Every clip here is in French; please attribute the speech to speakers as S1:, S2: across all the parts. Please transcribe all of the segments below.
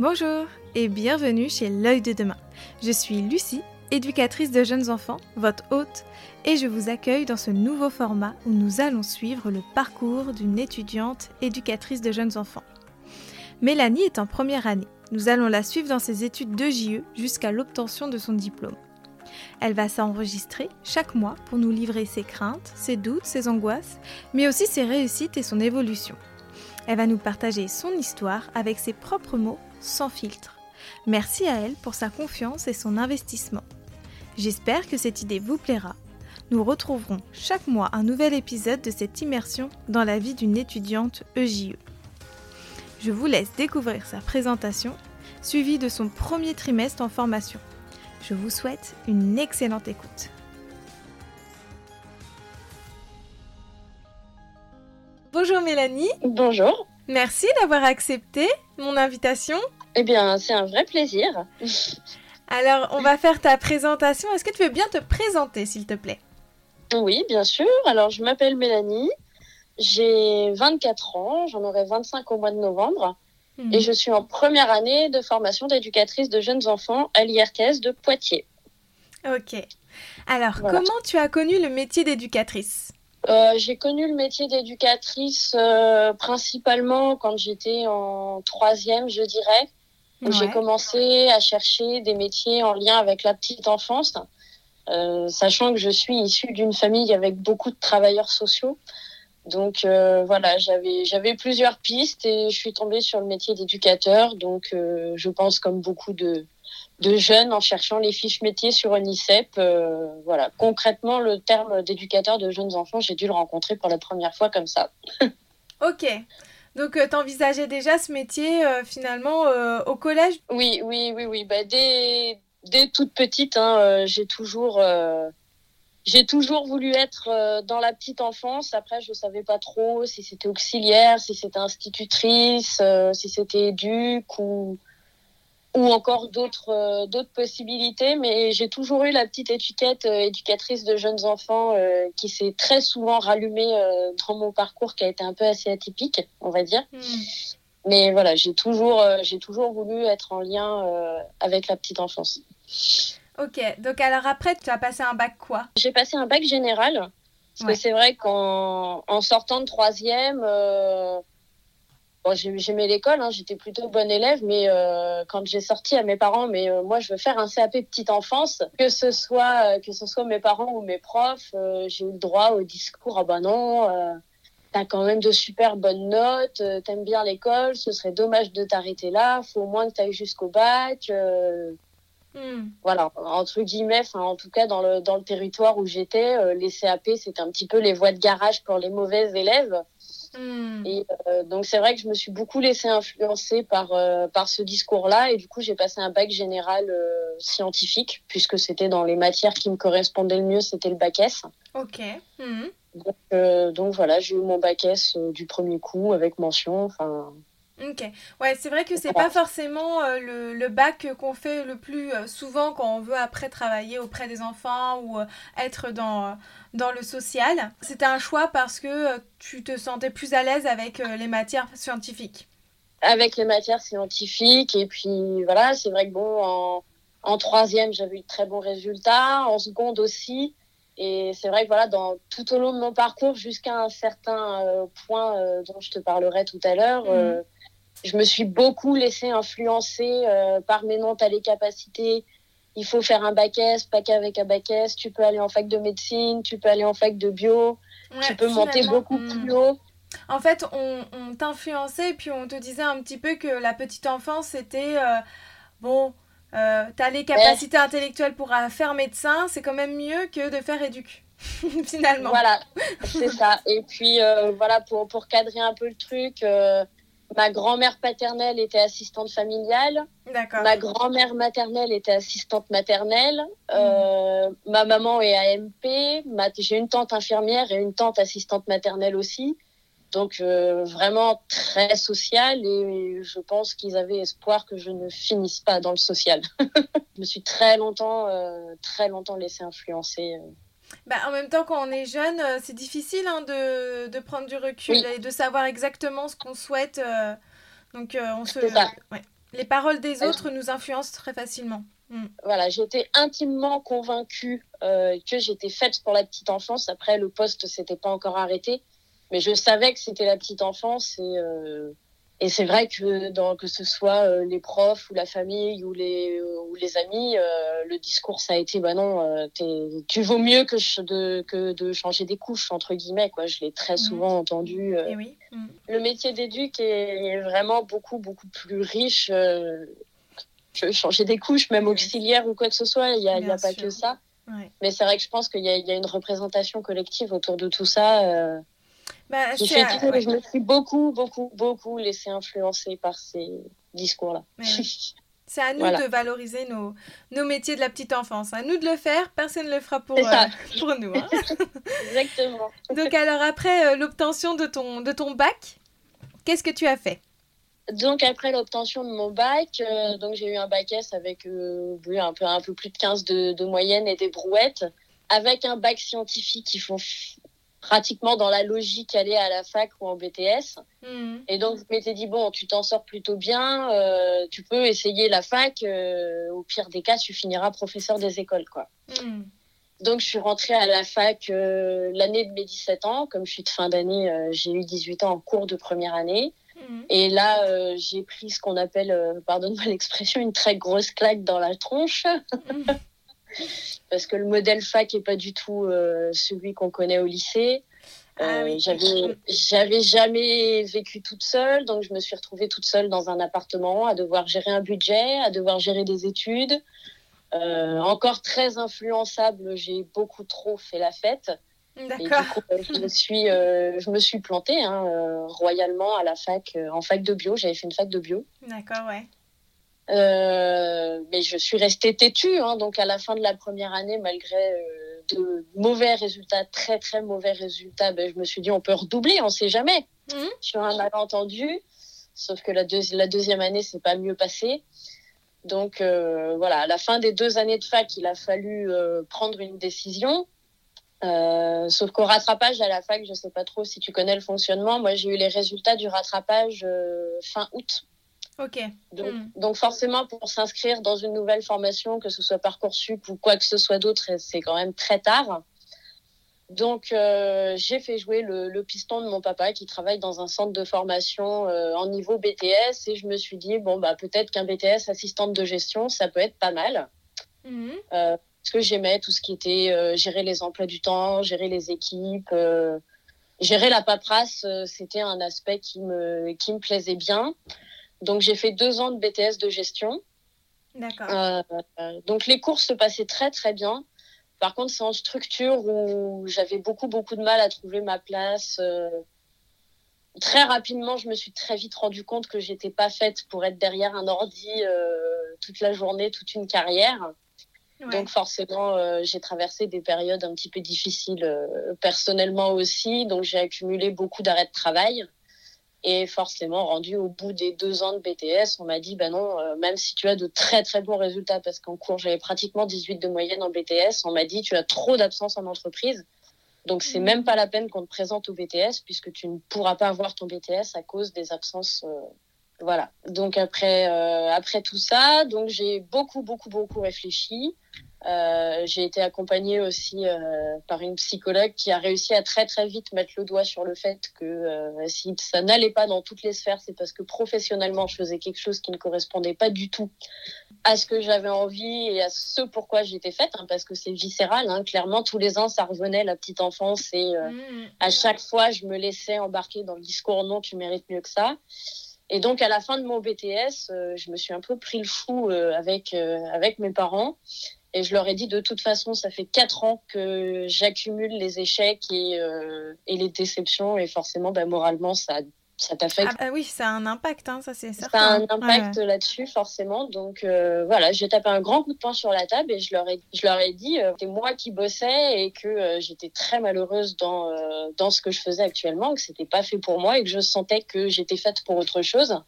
S1: Bonjour et bienvenue chez L'œil de demain. Je suis Lucie, éducatrice de jeunes enfants, votre hôte, et je vous accueille dans ce nouveau format où nous allons suivre le parcours d'une étudiante éducatrice de jeunes enfants. Mélanie est en première année. Nous allons la suivre dans ses études de JE jusqu'à l'obtention de son diplôme. Elle va s'enregistrer chaque mois pour nous livrer ses craintes, ses doutes, ses angoisses, mais aussi ses réussites et son évolution. Elle va nous partager son histoire avec ses propres mots, sans filtre. Merci à elle pour sa confiance et son investissement. J'espère que cette idée vous plaira. Nous retrouverons chaque mois un nouvel épisode de cette immersion dans la vie d'une étudiante EJE. Je vous laisse découvrir sa présentation, suivie de son premier trimestre en formation. Je vous souhaite une excellente écoute. Bonjour Mélanie.
S2: Bonjour.
S1: Merci d'avoir accepté mon invitation.
S2: Eh bien, c'est un vrai plaisir.
S1: Alors, on va faire ta présentation. Est-ce que tu veux bien te présenter, s'il te plaît?
S2: Oui, bien sûr. Alors, je m'appelle Mélanie. J'ai 24 ans. J'en aurai 25 au mois de novembre.
S1: Mhm.
S2: Et je suis en première année de formation d'éducatrice de jeunes enfants à l'IRTS de Poitiers.
S1: Ok. Alors,
S2: Voilà.
S1: comment tu as connu le métier d'éducatrice?
S2: Euh, j'ai connu le métier d'éducatrice euh, principalement quand j'étais en troisième, je dirais. J'ai commencé à chercher des métiers en lien avec la petite enfance, euh, sachant que je suis issue d'une famille avec beaucoup de travailleurs sociaux. Donc voilà, j'avais j'avais plusieurs pistes et je suis tombée sur le métier d'éducateur. Donc je pense comme beaucoup de de jeunes en cherchant les fiches métiers sur Unicep. euh, voilà, concrètement le terme d'éducateur de jeunes enfants, j'ai dû le rencontrer pour la première fois comme ça.
S1: Ok. Donc, tu t'envisageais déjà ce métier euh, finalement euh, au collège?
S2: Oui, oui, oui, oui. Bah, dès, dès toute petite, hein, euh, j'ai toujours, euh, j'ai toujours voulu être euh, dans la petite enfance. Après, je savais pas trop si c'était auxiliaire, si c'était institutrice, euh, si c'était éduc ou ou encore d'autres euh, d'autres possibilités. Mais j'ai toujours eu la petite étiquette euh, éducatrice de jeunes enfants euh, qui s'est très souvent rallumée dans mon parcours, qui a été un peu assez atypique, on va dire.
S1: Hmm.
S2: Mais voilà, j'ai toujours, j'ai toujours voulu être en lien avec la petite enfance.
S1: Ok. Donc, alors après, tu as passé un bac quoi?
S2: J'ai passé un bac général. Parce
S1: Ouais.
S2: que c'est vrai qu'en en sortant de troisième, euh, bon, j'ai- j'aimais l'école, hein, j'étais plutôt bonne élève, mais euh, quand j'ai sorti à mes parents, mais euh, moi je veux faire un CAP petite enfance, que ce soit euh, que ce soit mes parents ou mes profs, j'ai eu le droit au discours ah bah non. T'as quand même de super bonnes notes, t'aimes bien l'école, ce serait dommage de t'arrêter là, faut au moins que t'ailles jusqu'au bac.
S1: Hmm.
S2: voilà, entre guillemets, en tout cas dans le, dans le territoire où j'étais, les CAP, c'était un petit peu les voies de garage pour les mauvais élèves.
S1: Hmm.
S2: Et euh, donc c'est vrai que je me suis beaucoup laissée influencer par, euh, par ce discours-là. Et du coup, j'ai passé un bac général euh, scientifique, puisque c'était dans les matières qui me correspondaient le mieux, c'était le bac S.
S1: Ok. Hmm.
S2: Donc, donc voilà, j'ai eu mon bac S du premier coup avec mention. Enfin,
S1: Ok. Ouais, c'est vrai que c'est pas forcément euh, le, le bac qu'on fait le plus euh, souvent quand on veut après travailler auprès des enfants ou euh, être dans, dans le social. C'était un choix parce que euh, tu te sentais plus à l'aise avec euh, les matières scientifiques.
S2: avec les matières scientifiques. Et puis voilà, c'est vrai que bon, en, en troisième, j'avais eu de très bons résultats, en seconde aussi. Et c'est vrai que voilà, dans, tout au long de mon parcours, jusqu'à un certain euh, point euh, dont je te parlerai tout à l'heure,
S1: Mhm.
S2: euh, je me suis beaucoup laissée influencer par mes noms, t'as les capacités. Il faut faire un bac S, pas qu'avec un bac S. Tu peux aller en fac de médecine, tu peux aller en fac de bio,
S1: Ouais,
S2: tu peux monter beaucoup
S1: hmm.
S2: plus haut.
S1: En fait, on, on t'influençait et puis on te disait un petit peu que la petite enfance, c'était euh, bon, euh, t'as les capacités intellectuelles pour euh, faire médecin, c'est quand même mieux que de faire éduc, finalement.
S2: Voilà, c'est ça. Et puis euh, voilà, pour, pour cadrer un peu le truc, euh, ma grand-mère paternelle était assistante familiale,
S1: D'accord.
S2: ma grand-mère maternelle était assistante maternelle, euh, ma maman est AMP, ma- j'ai une tante infirmière et une tante assistante maternelle aussi. Donc euh, vraiment très social et je pense qu'ils avaient espoir que je ne finisse pas dans le social. je me suis très longtemps, euh, très longtemps laissée influencer.
S1: Bah, en même temps, quand on est jeune, euh, c'est difficile hein, de, de prendre du recul
S2: Oui.
S1: et de savoir exactement ce qu'on souhaite. euh, donc, euh, on se. Ouais. Les paroles des autres nous influencent très facilement.
S2: Mm. Voilà, j'étais intimement convaincue euh, que j'étais faite pour la petite enfance. Après, le poste s'était pas encore arrêté, mais je savais que c'était la petite enfance et euh, et c'est vrai que dans que ce soit euh, les profs ou la famille ou les ou les amis, le discours ça a été bah non, tu vaux mieux que de que de changer des couches entre guillemets quoi. Je l'ai très mm. souvent entendu.
S1: Et oui. Mm.
S2: Le métier d'éduc est, vraiment beaucoup beaucoup plus riche changer des couches, même auxiliaires ou quoi que ce soit. Il n'y a, a, pas que ça. Mais c'est vrai que je pense qu'il y, y, a une représentation collective autour de tout ça. Bah, je me suis beaucoup, beaucoup, beaucoup laissé influencer par ces discours-là.
S1: C'est à nous de valoriser nos, nos métiers de la petite enfance. À nous de le faire, personne ne le fera pour, euh, pour nous. Hein.
S2: Exactement.
S1: Donc alors après euh, l'obtention de ton, de ton bac, qu'est-ce que tu as fait?
S2: Donc après l'obtention de mon bac, euh, donc j'ai eu un bac S avec un, peu, un peu plus de 15 de, moyenne et des brouettes, avec un bac scientifique qui font pratiquement dans la logique aller à la fac ou en BTS. Hmm. Et donc je m'étais dit, bon, tu t'en sors plutôt bien, euh, tu peux essayer la fac, au pire des cas, tu finiras professeur des écoles. quoi. Hmm. Donc je suis rentrée à la fac l'année de mes 17 ans, comme je suis de fin d'année, j'ai eu 18 ans en cours de première année. Mhm. Et là, euh, j'ai pris ce qu'on appelle, euh, pardonne-moi l'expression, une très grosse claque dans la tronche. Parce que le modèle fac n'est pas du tout euh, celui qu'on connaît au lycée. Ah j'avais jamais vécu toute seule, donc je me suis retrouvée toute seule dans un appartement, à devoir gérer un budget, à devoir gérer des études. encore très influençable, j'ai beaucoup trop fait la fête.
S1: D'accord.
S2: Euh, je me suis, euh, je me suis plantée hein, euh, royalement à la fac, en fac de bio. J'avais fait une fac de bio.
S1: D'accord, ouais.
S2: Mais je suis restée têtue. Hein, donc à la fin de la première année, malgré de mauvais résultats, très très mauvais résultats, ben, je me suis dit on peut redoubler, on sait jamais. Mmh. Sur un malentendu. Sauf que la, la deuxième année, c'est pas mieux passé. Donc voilà, à la fin des deux années de fac, il a fallu prendre une décision. Euh, sauf qu'au rattrapage à la fac, je sais pas trop si tu connais le fonctionnement. Moi, j'ai eu les résultats du rattrapage euh, fin août.
S1: Ok.
S2: Hmm. Donc, forcément, pour s'inscrire dans une nouvelle formation, que ce soit parcoursup ou quoi que ce soit d'autre, c'est quand même très tard. Donc, euh, j'ai fait jouer le, le, piston de mon papa qui travaille dans un centre de formation en niveau BTS et je me suis dit bon bah peut-être qu'un BTS assistante de gestion, ça peut être pas mal. Hmm parce que j'aimais tout ce qui était euh, gérer les emplois du temps, gérer les équipes, euh, gérer la paperasse. Euh, c'était un aspect qui me, qui me plaisait bien. Donc j'ai fait deux ans de BTS de gestion.
S1: D'accord.
S2: donc les cours se passaient très très bien. Par contre, c'est en structure où j'avais beaucoup beaucoup de mal à trouver ma place. très rapidement, je me suis très vite rendu compte que j'étais pas faite pour être derrière un ordi toute la journée, toute une carrière. Donc forcément, euh, j'ai traversé des périodes un petit peu difficiles euh, personnellement aussi. Donc j'ai accumulé beaucoup d'arrêts de travail. Et forcément, rendu au bout des deux ans de BTS, on m'a dit, ben non, euh, même si tu as de très très bons résultats, parce qu'en cours, j'avais pratiquement 18 de moyenne en BTS, on m'a dit, tu as trop d'absence en entreprise. Donc c'est mmh. même pas la peine qu'on te présente au BTS, puisque tu ne pourras pas avoir ton BTS à cause des absences voilà. Donc après, euh, après tout ça, donc j'ai beaucoup, beaucoup, beaucoup réfléchi. Euh, j'ai été accompagnée aussi euh, par une psychologue qui a réussi à très très vite mettre le doigt sur le fait que euh, si ça n'allait pas dans toutes les sphères, c'est parce que professionnellement je faisais quelque chose qui ne correspondait pas du tout à ce que j'avais envie et à ce pourquoi j'étais faite, hein, parce que c'est viscéral. Hein, clairement, tous les ans ça revenait la petite enfance et mmh. à chaque fois je me laissais embarquer dans le discours non, tu mérites mieux que ça. Et donc, à la fin de mon BTS, je me suis un peu pris le fou avec, avec mes parents. Et je leur ai dit, de toute façon, ça fait quatre ans que j'accumule les échecs et, et les déceptions. Et forcément, bah, moralement, ça ça t'affecte.
S1: Ah bah oui, ça a un impact, hein, ça c'est certain.
S2: Ça a un impact là-dessus, forcément. Donc euh, voilà, j'ai tapé un grand coup de poing sur la table et je leur ai, je leur ai dit euh, c'était moi qui bossais et que euh, j'étais très malheureuse dans, dans ce que je faisais actuellement, que c'était pas fait pour moi et que je sentais que j'étais faite pour autre chose.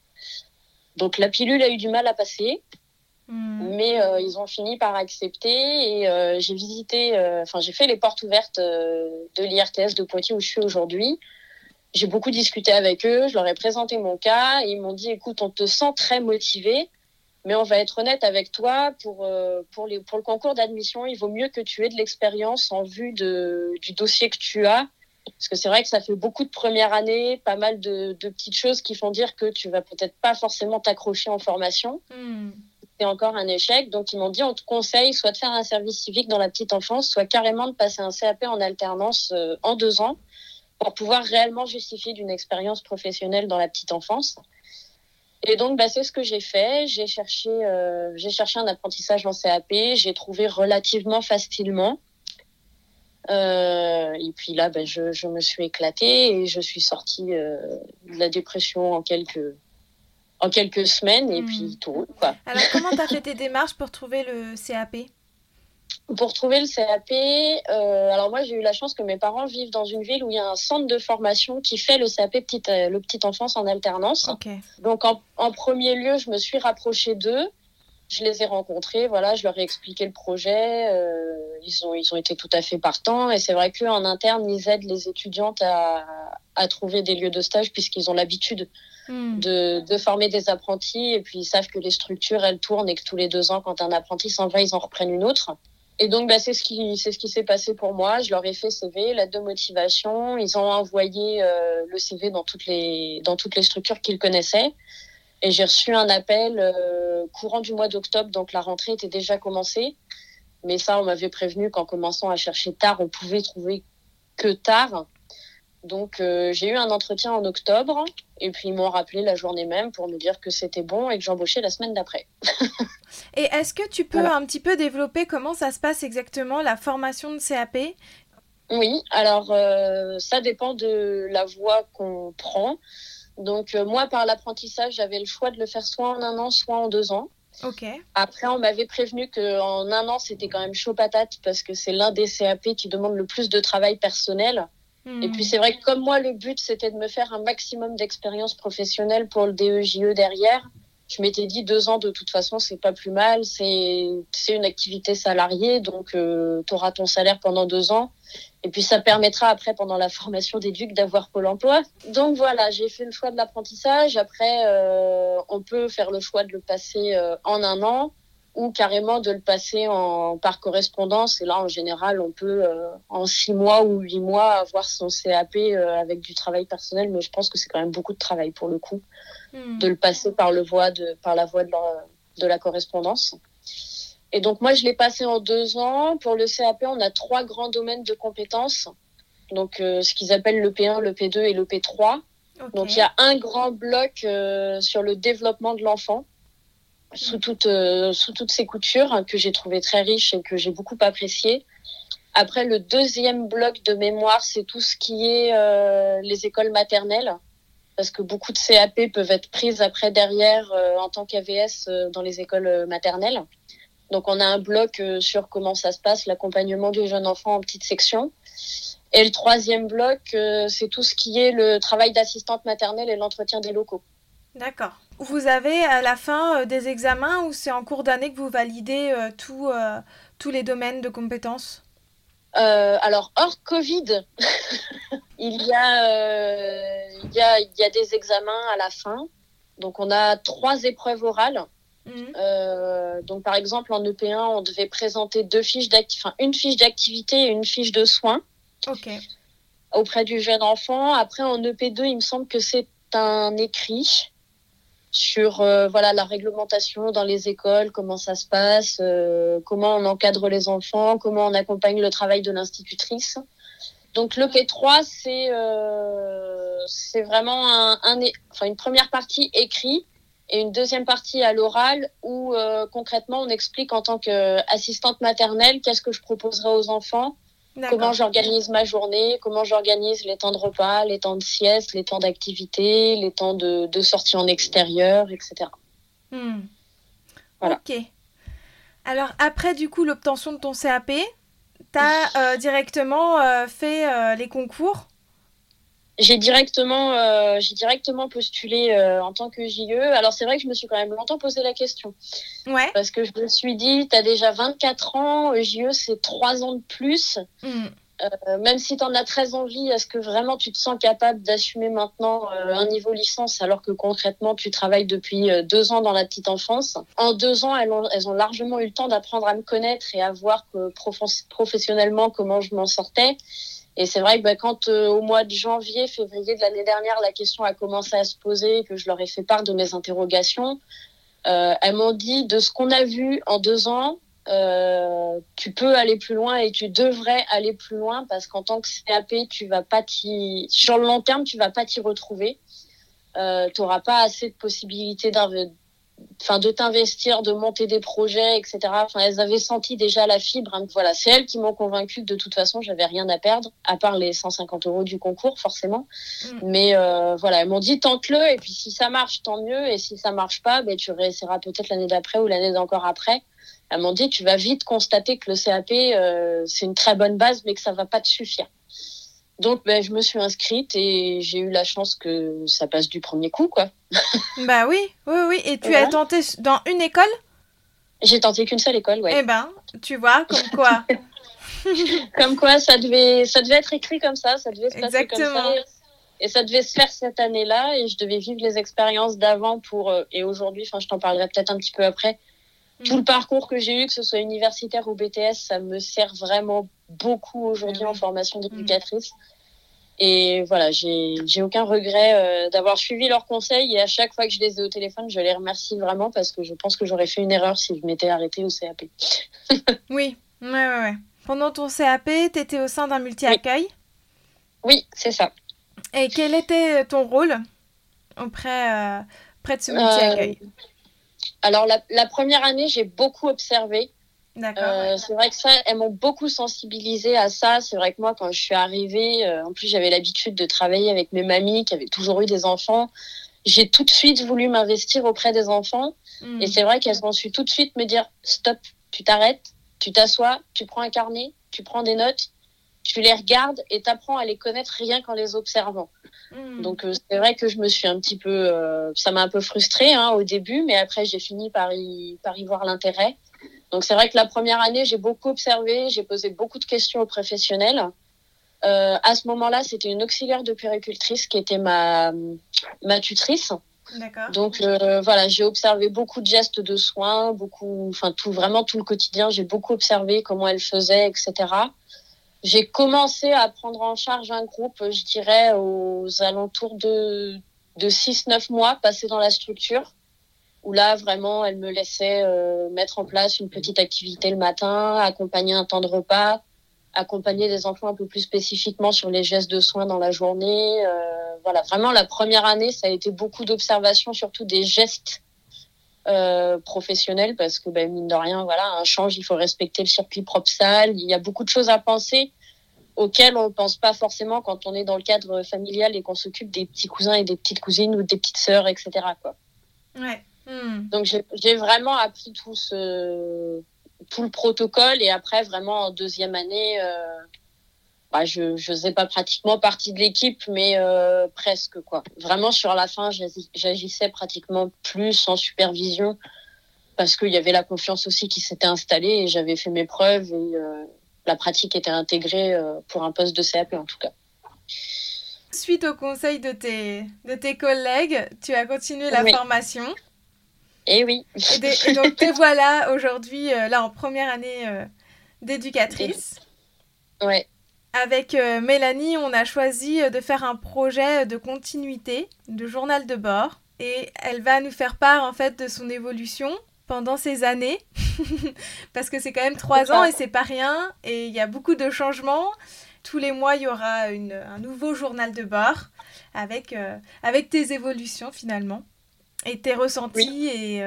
S2: Donc la pilule a eu du mal à passer. Hmm. Mais ils ont fini par accepter et j'ai visité, enfin j'ai fait les portes ouvertes de l'IRTS de Poitiers où je suis aujourd'hui. j'ai beaucoup discuté avec eux, je leur ai présenté mon cas, ils m'ont dit écoute, on te sent très motivé, mais on va être honnête avec toi, pour, euh, pour, les, pour le concours d'admission, il vaut mieux que tu aies de l'expérience en vue de, du dossier que tu as. Parce que c'est vrai que ça fait beaucoup de premières années, pas mal de, de petites choses qui font dire que tu vas peut-être pas forcément t'accrocher en formation.
S1: Hmm.
S2: C'est encore un échec. Donc ils m'ont dit on te conseille soit de faire un service civique dans la petite enfance, soit carrément de passer un CAP en alternance euh, en deux ans pour pouvoir réellement justifier d'une expérience professionnelle dans la petite enfance. Et donc, bah, c'est ce que j'ai fait. J'ai cherché, euh, j'ai cherché un apprentissage en CAP. J'ai trouvé relativement facilement. Euh, et puis là, bah, je, me suis éclatée et je suis sortie de la dépression en quelques, en quelques semaines. Et
S1: Hmm.
S2: puis tout roule, quoi.
S1: Alors, comment tu as fait tes démarches pour trouver le CAP
S2: Pour trouver le CAP, euh, alors moi j'ai eu la chance que mes parents vivent dans une ville où il y a un centre de formation qui fait le CAP petite, euh, le petite enfance en alternance. Donc en, en premier lieu, je me suis rapprochée d'eux. Je les ai rencontrés, voilà, je leur ai expliqué le projet. euh, ils ont ils ont été tout à fait partants et c'est vrai qu'en interne ils aident les étudiantes à, à trouver des lieux de stage puisqu'ils ont l'habitude
S1: Hmm.
S2: de, de former des apprentis et puis ils savent que les structures elles tournent et que tous les deux ans quand un apprenti s'en va ils en reprennent une autre. Et donc bah, c'est ce qui c'est ce qui s'est passé pour moi. Je leur ai fait CV, lettre de motivation. Ils ont envoyé euh, le CV dans toutes les dans toutes les structures qu'ils connaissaient. Et j'ai reçu un appel euh, courant du mois d'octobre, donc la rentrée était déjà commencée. Mais ça, on m'avait prévenu qu'en commençant à chercher tard, on pouvait trouver que tard. Donc euh, j'ai eu un entretien en octobre et puis ils m'ont rappelé la journée même pour me dire que c'était bon et que j'embauchais la semaine d'après.
S1: Et est-ce que tu peux
S2: Voilà.
S1: un petit peu développer comment ça se passe exactement la formation de CAP
S2: Oui, alors euh, ça dépend de la voie qu'on prend. Donc euh, moi, par l'apprentissage, j'avais le choix de le faire soit en un an, soit en deux ans.
S1: Ok.
S2: Après, on m'avait prévenu qu'en un an, c'était quand même chaud patate parce que c'est l'un des CAP qui demande le plus de travail personnel.
S1: Hmm.
S2: Et puis c'est vrai que comme moi, le but, c'était de me faire un maximum d'expérience professionnelle pour le DEJE derrière. Je m'étais dit deux ans, de toute façon, c'est pas plus mal. C'est une activité salariée, donc tu auras ton salaire pendant deux ans. Et puis ça permettra après, pendant la formation d'éduc, d'avoir Pôle emploi. Donc voilà, j'ai fait le choix de l'apprentissage. Après, euh, on peut faire le choix de le passer euh, en un an ou carrément de le passer en, par correspondance. Et là, en général, on peut euh, en six mois ou huit mois avoir son CAP euh, avec du travail personnel. Mais je pense que c'est quand même beaucoup de travail pour le coup
S1: Hmm.
S2: de le passer par, le voie de, par la voie de la, de la correspondance. Et donc moi, je l'ai passé en deux ans. Pour le CAP, on a trois grands domaines de compétences. Donc euh, ce qu'ils appellent le P1, le P2 et le P3.
S1: Ok.
S2: Donc il y a un grand bloc euh, sur le développement de l'enfant sous, toute, euh, sous toutes ses coutures que j'ai trouvé très riche et que j'ai beaucoup apprécié. Après, le deuxième bloc de mémoire, c'est tout ce qui est euh, les écoles maternelles, parce que beaucoup de CAP peuvent être prises après derrière euh, en tant qu'AVS euh, dans les écoles euh, maternelles. Donc on a un bloc euh, sur comment ça se passe, l'accompagnement du jeune enfant en petite section. Et le troisième bloc, c'est tout ce qui est le travail d'assistante maternelle et l'entretien des locaux.
S1: D'accord. Vous avez à la fin euh, des examens ou c'est en cours d'année que vous validez euh, tout, euh, tous les domaines de compétences?
S2: Euh, alors, hors Covid, il, y a, euh, il, y a, il y a des examens à la fin. Donc, on a trois épreuves orales.
S1: Mhm.
S2: Euh, donc, par exemple, en EP1, on devait présenter deux fiches enfin, une fiche d'activité et une fiche de soins auprès du jeune enfant. Après, en EP2, il me semble que c'est un écrit sur euh, voilà la réglementation dans les écoles, comment ça se passe, euh, comment on encadre les enfants, comment on accompagne le travail de l'institutrice. Donc le P3, c'est euh, c'est vraiment un, un enfin, une première partie écrit et une deuxième partie à l'oral où euh, concrètement on explique en tant qu'assistante maternelle qu'est-ce que je proposerai aux enfants, comment j'organise ma journée, comment j'organise les temps de repas, les temps de sieste, les temps d'activité, les temps de, de sortie en extérieur, etc.
S1: Hmm.
S2: Voilà.
S1: Ok. Alors après du coup l'obtention de ton CAP, t'as euh, directement euh, fait euh, les concours.
S2: J'ai directement, euh, j'ai directement postulé euh, en tant que JE. Alors c'est vrai que je me suis quand même longtemps posé la question
S1: Ouais.
S2: parce que je me suis dit, tu as déjà 24 ans, JE c'est 3 ans de plus.
S1: Hmm.
S2: Euh, même si tu en as très envie, est-ce que vraiment tu te sens capable d'assumer maintenant euh, un niveau licence alors que concrètement tu travailles depuis euh, deux ans dans la petite enfance? En deux ans, elles ont, elles ont largement eu le temps d'apprendre à me connaître et à voir que professionnellement comment je m'en sortais. Et c'est vrai que bah, quand au mois de janvier, février de l'année dernière, la question a commencé à se poser, que je leur ai fait part de mes interrogations, elles m'ont dit de ce qu'on a vu en deux ans, euh, tu peux aller plus loin et tu devrais aller plus loin parce qu'en tant que CAP, tu vas pas t'y, sur le long terme, tu vas pas t'y retrouver. Euh, tu n'auras pas assez de possibilités enfin de t'investir, de monter des projets, etc. Enfin, elles avaient senti déjà la fibre. Hein. Voilà, c'est elles qui m'ont convaincu que de toute façon, j'avais rien à perdre, à part les 150 euros du concours, forcément. Mm. Mais euh, voilà, elles m'ont dit tente-le, et puis si ça marche, tant mieux, et si ça marche pas, ben, tu réessayeras peut-être l'année d'après ou l'année d'encore après elles m'ont dit tu vas vite constater que le CAP euh, c'est une très bonne base mais que ça va pas te suffire. Donc ben, je me suis inscrite et j'ai eu la chance que ça passe du premier coup quoi.
S1: bah oui, oui oui et tu as tenté dans une école?
S2: J'ai tenté qu'une seule école, ouais.
S1: Eh ben, tu vois comme quoi.
S2: comme quoi ça devait ça devait être écrit comme ça, ça devait se passer comme ça. Et ça devait se faire cette année-là et je devais vivre les expériences d'avant pour euh, et aujourd'hui, enfin je t'en parlerai peut-être un petit peu après tout le parcours que j'ai eu, que ce soit universitaire ou BTS, ça me sert vraiment beaucoup aujourd'hui en formation d'éducatrice. Et voilà, j'ai aucun regret euh, d'avoir suivi leurs conseils et à chaque fois que je les ai au téléphone, je les remercie vraiment parce que je pense que j'aurais fait une erreur si je m'étais arrêtée au CAP.
S1: oui, ouais, ouais, ouais. Pendant ton CAP, tu étais au sein d'un multi-accueil?
S2: Oui, c'est ça.
S1: Et quel était ton rôle auprès, euh, près de ce multi-accueil? Euh,
S2: alors, la, première année, j'ai beaucoup observé.
S1: Euh,
S2: c'est vrai que ça, elles m'ont beaucoup sensibilisé à ça. C'est vrai que moi, quand je suis arrivée, euh, en plus, j'avais l'habitude de travailler avec mes mamies qui avaient toujours eu des enfants. J'ai tout de suite voulu m'investir auprès des enfants. Hmm. Et c'est vrai qu'elles m'ont su tout de suite me dire stop, tu t'arrêtes, tu t'assois, tu prends un carnet, tu prends des notes, tu les regardes et tu apprends à les connaître rien qu'en les observant. Hmm. Donc euh, c'est vrai que je me suis un petit peu, euh, ça m'a un peu frustrée hein, au début, mais après j'ai fini par y, par y voir l'intérêt. Donc c'est vrai que la première année j'ai beaucoup observé, j'ai posé beaucoup de questions aux professionnels. Euh, à ce moment-là, c'était une auxiliaire de puéricultrice qui était ma, ma tutrice. Donc voilà, j'ai observé beaucoup de gestes de soins, beaucoup, enfin tout, vraiment tout le quotidien. J'ai beaucoup observé comment elle faisait, etc. J'ai commencé à prendre en charge un groupe, je dirais, aux alentours de, de 6-9 mois passés dans la structure, où là, vraiment, elle me laissait euh, mettre en place une petite activité le matin, accompagner un temps de repas, accompagner des enfants un peu plus spécifiquement sur les gestes de soins dans la journée. Euh, voilà, vraiment, la première année, ça a été beaucoup d'observations, surtout des gestes euh, professionnel parce que ben, mine de rien voilà un change il faut respecter le circuit propre salle il y a beaucoup de choses à penser auxquelles on ne pense pas forcément quand on est dans le cadre familial et qu'on s'occupe des petits cousins et des petites cousines ou des petites sœurs etc quoi
S1: ouais. Hmm.
S2: donc j'ai vraiment appris tout ce tout le protocole et après vraiment en deuxième année euh, bah, je ne faisais pas pratiquement partie de l'équipe, mais euh, presque quoi. Vraiment sur la fin, j'agissais pratiquement plus en supervision parce qu'il y avait la confiance aussi qui s'était installée et j'avais fait mes preuves et euh, la pratique était intégrée euh, pour un poste de CAP en tout cas.
S1: Suite au conseil de tes, de tes collègues, tu as continué la formation.
S2: Et eh oui.
S1: Et, donc te voilà aujourd'hui là en première année d'éducatrice.
S2: Ouais.
S1: Avec euh, Mélanie, on a choisi euh, de faire un projet de continuité de journal de bord. Et elle va nous faire part en fait de son évolution pendant ces années. Parce que c'est quand même trois ans et c'est pas rien. Et il y a beaucoup de changements. Tous les mois, il y aura un nouveau journal de bord avec, euh, avec tes évolutions finalement. Et tes ressentis et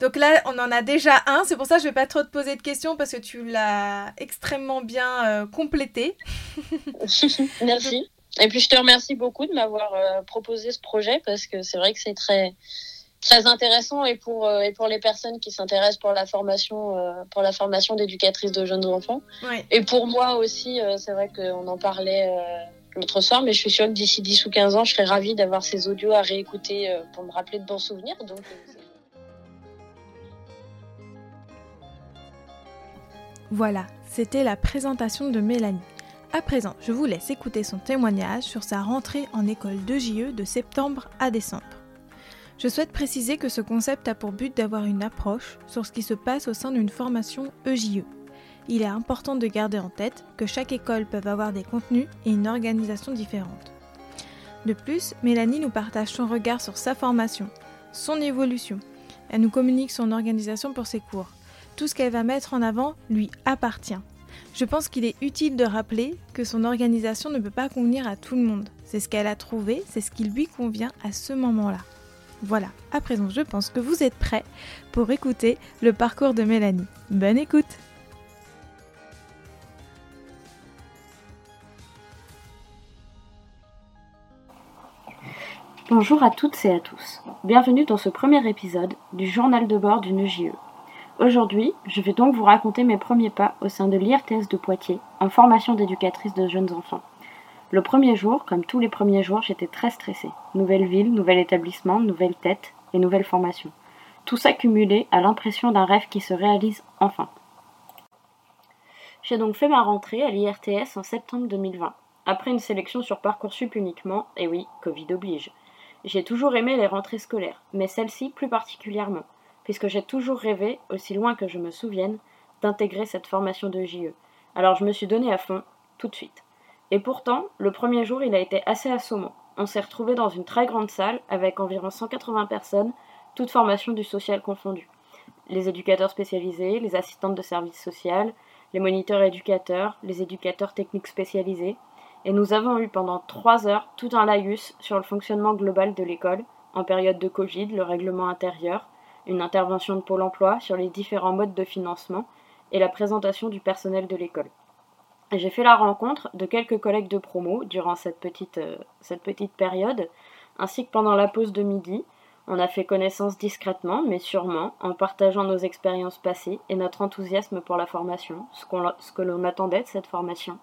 S1: donc là, on en a déjà un. C'est pour ça que je vais pas trop te poser de questions parce que tu l'as extrêmement bien euh, complété.
S2: Merci. Et puis je te remercie beaucoup de m'avoir euh, proposé ce projet parce que c'est vrai que c'est très très intéressant et pour euh, et pour les personnes qui s'intéressent pour la formation pour la formation d'éducatrice de jeunes enfants. Et pour moi aussi, c'est vrai qu'on en parlait l'autre soir, mais je suis sûre que d'ici 10 ou 15 ans, je serais ravie d'avoir ces audios à réécouter pour me rappeler de bons souvenirs. Donc
S1: Voilà, c'était la présentation de Mélanie. À présent, je vous laisse écouter son témoignage sur sa rentrée en école de JE de septembre à décembre. Je souhaite préciser que ce concept a pour but d'avoir une approche sur ce qui se passe au sein d'une formation EJE. Il est important de garder en tête que chaque école peut avoir des contenus et une organisation différente. De plus, Mélanie nous partage son regard sur sa formation, son évolution. Elle nous communique son organisation pour ses cours. Tout ce qu'elle va mettre en avant lui appartient. Je pense qu'il est utile de rappeler que son organisation ne peut pas convenir à tout le monde. C'est ce qu'elle a trouvé, c'est ce qui lui convient à ce moment-là. Voilà, à présent je pense que vous êtes prêts pour écouter le parcours de Mélanie. Bonne écoute
S2: Bonjour à toutes et à tous. Bienvenue dans ce premier épisode du journal de bord d'une EJE. Aujourd'hui, je vais donc vous raconter mes premiers pas au sein de l'IRTS de Poitiers, en formation d'éducatrice de jeunes enfants. Le premier jour, comme tous les premiers jours, j'étais très stressée. Nouvelle ville, nouvel établissement, nouvelle tête et nouvelle formation. Tout ça cumulé à l'impression d'un rêve qui se réalise enfin. J'ai donc fait ma rentrée à l'IRTS en septembre 2020, après une sélection sur Parcoursup uniquement, et oui, Covid oblige. J'ai toujours aimé les rentrées scolaires, mais celle-ci plus particulièrement, puisque j'ai toujours rêvé, aussi loin que je me souvienne, d'intégrer cette formation de JE. Alors je me suis donné à fond, tout de suite. Et pourtant, le premier jour, il a été assez assommant. On s'est retrouvé dans une très grande salle avec environ 180 personnes, toutes formations du social confondues. Les éducateurs spécialisés, les assistantes de service social, les moniteurs éducateurs, les éducateurs techniques spécialisés. Et nous avons eu pendant trois heures tout un laïus sur le fonctionnement global de l'école, en période de Covid, le règlement intérieur, une intervention de Pôle emploi sur les différents modes de financement et la présentation du personnel de l'école. J'ai fait la rencontre de quelques collègues de promo durant cette petite, euh, cette petite période, ainsi que pendant la pause de midi. On a fait connaissance discrètement, mais sûrement, en partageant nos expériences passées et notre enthousiasme pour la formation, ce, ce que l'on attendait de cette formation.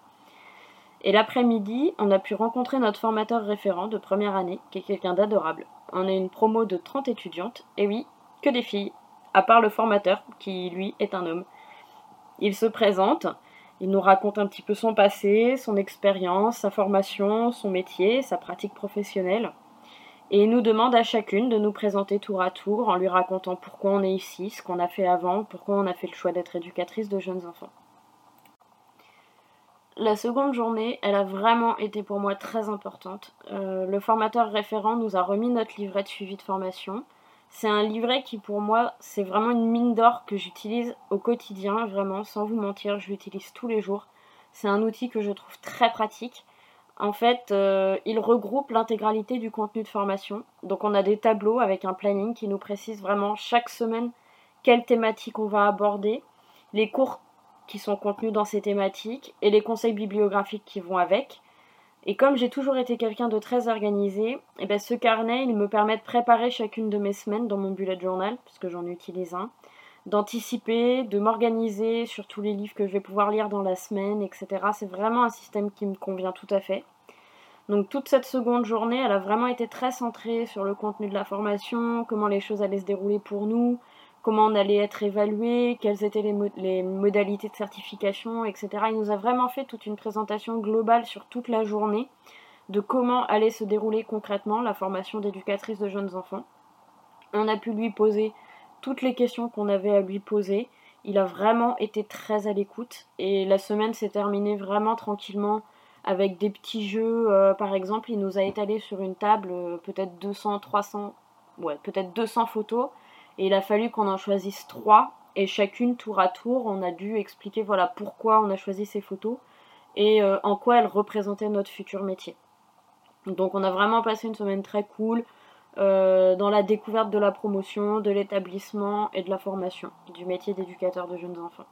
S2: Et l'après-midi, on a pu rencontrer notre formateur référent de première année, qui est quelqu'un d'adorable. On est une promo de 30 étudiantes, et oui, des filles, à part le formateur, qui lui est un homme. Il se présente, il nous raconte un petit peu son passé, son expérience, sa formation, son métier, sa pratique professionnelle. Et nous demande à chacune de nous présenter tour à tour en lui racontant pourquoi on est ici, ce qu'on a fait avant, pourquoi on a fait le choix d'être éducatrice de jeunes enfants. La seconde journée, elle a vraiment été pour moi très importante. Euh, le formateur référent nous a remis notre livret de suivi de formation. C'est un livret qui pour moi, c'est vraiment une mine d'or que j'utilise au quotidien, vraiment, sans vous mentir, je l'utilise tous les jours. C'est un outil que je trouve très pratique. En fait, euh, il regroupe l'intégralité du contenu de formation. Donc on a des tableaux avec un planning qui nous précise vraiment chaque semaine quelle thématique on va aborder, les cours qui sont contenus dans ces thématiques et les conseils bibliographiques qui vont avec. Et comme j'ai toujours été quelqu'un de très organisé, et eh ben ce carnet, il me permet de préparer chacune de mes semaines dans mon bullet journal, puisque j'en utilise un, d'anticiper, de m'organiser sur tous les livres que je vais pouvoir lire dans la semaine, etc. C'est vraiment un système qui me convient tout à fait. Donc toute cette seconde journée, elle a vraiment été très centrée sur le contenu de la formation, comment les choses allaient se dérouler pour nous, comment on allait être évalué, quelles étaient les, modalités de certification, etc. Il nous a vraiment fait toute une présentation globale sur toute la journée de comment allait se dérouler concrètement la formation d'éducatrice de jeunes enfants. On a pu lui poser toutes les questions qu'on avait à lui poser. Il a vraiment été très à l'écoute et la semaine s'est terminée vraiment tranquillement avec des petits jeux. Euh, par exemple, il nous a étalé sur une table euh, peut-être 200, 300, ouais, peut-être 200 photos et il a fallu qu'on en choisisse trois. Et chacune, tour à tour, on a dû expliquer voilà pourquoi on a choisi ces photos et euh, en quoi elles représentaient notre futur métier. Donc on a vraiment passé une semaine très cool euh, dans la découverte de la promotion, de l'établissement et de la formation du métier d'éducateur de jeunes enfants.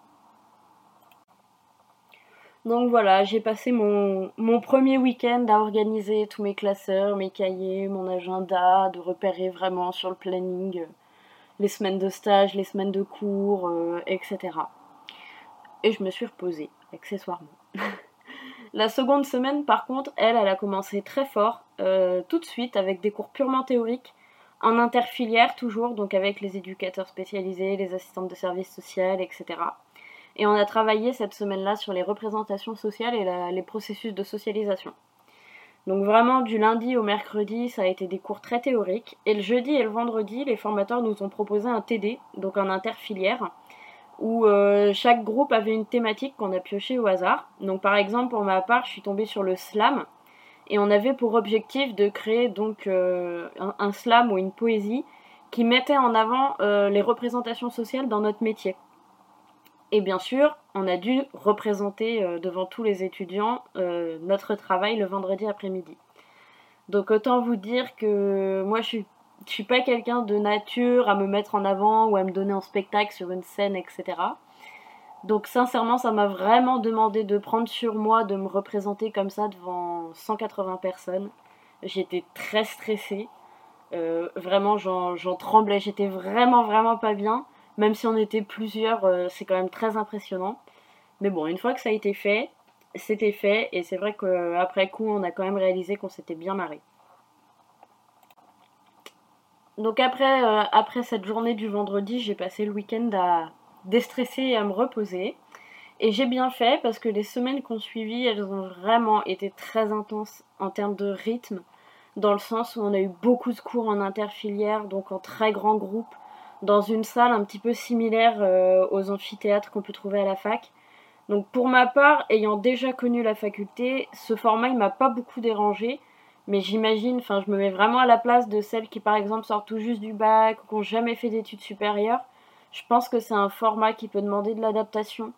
S2: Donc voilà, j'ai passé mon, mon premier week-end à organiser tous mes classeurs, mes cahiers, mon agenda, de repérer vraiment sur le planning les semaines de stage, les semaines de cours, euh, etc. Et je me suis reposée, accessoirement. La seconde semaine, par contre, elle, elle a commencé très fort, euh, tout de suite, avec des cours purement théoriques, en interfilière toujours, donc avec les éducateurs spécialisés, les assistantes de service social, etc. Et on a travaillé cette semaine-là sur les représentations sociales et les processus de socialisation. Donc vraiment du lundi au mercredi, ça a été des cours très théoriques. Et le jeudi et le vendredi, les formateurs nous ont proposé un TD, donc un interfilière, où euh, chaque groupe avait une thématique qu'on a pioché au hasard. Donc par exemple, pour ma part, je suis tombée sur le slam, et on avait pour objectif de créer donc euh, un, slam ou une poésie qui mettait en avant euh, les représentations sociales dans notre métier. Et bien sûr, on a dû représenter euh, devant tous les étudiants notre travail le vendredi après-midi. Donc autant vous dire que moi je suis, suis pas quelqu'un de nature à me mettre en avant ou à me donner en spectacle sur une scène, etc. Donc sincèrement, ça m'a vraiment demandé de prendre sur moi, de me représenter comme ça devant 180 personnes. J'étais très stressée. Euh, vraiment, j'en tremblais. J'étais vraiment, vraiment pas bien. Même si on était plusieurs, euh, c'est quand même très impressionnant. Mais bon, une fois que ça a été fait, c'était fait. Et c'est vrai qu'après coup, on a quand même réalisé qu'on s'était bien marré. Donc après, euh, après cette journée du vendredi, j'ai passé le week-end à, déstresser et à me reposer. Et j'ai bien fait parce que les semaines qu'on suivi, elles ont vraiment été très intenses en termes de rythme, dans le sens où on a eu beaucoup de cours en interfilière, donc en très grand groupe, dans une salle un petit peu similaire euh, aux amphithéâtres qu'on peut trouver à la fac. Donc pour ma part, ayant déjà connu la faculté, ce format il m'a pas beaucoup dérangé, mais j'imagine, enfin je me mets vraiment à la place de celles qui par exemple sortent tout juste du bac ou qui n'ont jamais fait d'études supérieures je pense que c'est un format qui peut demander de l'adaptation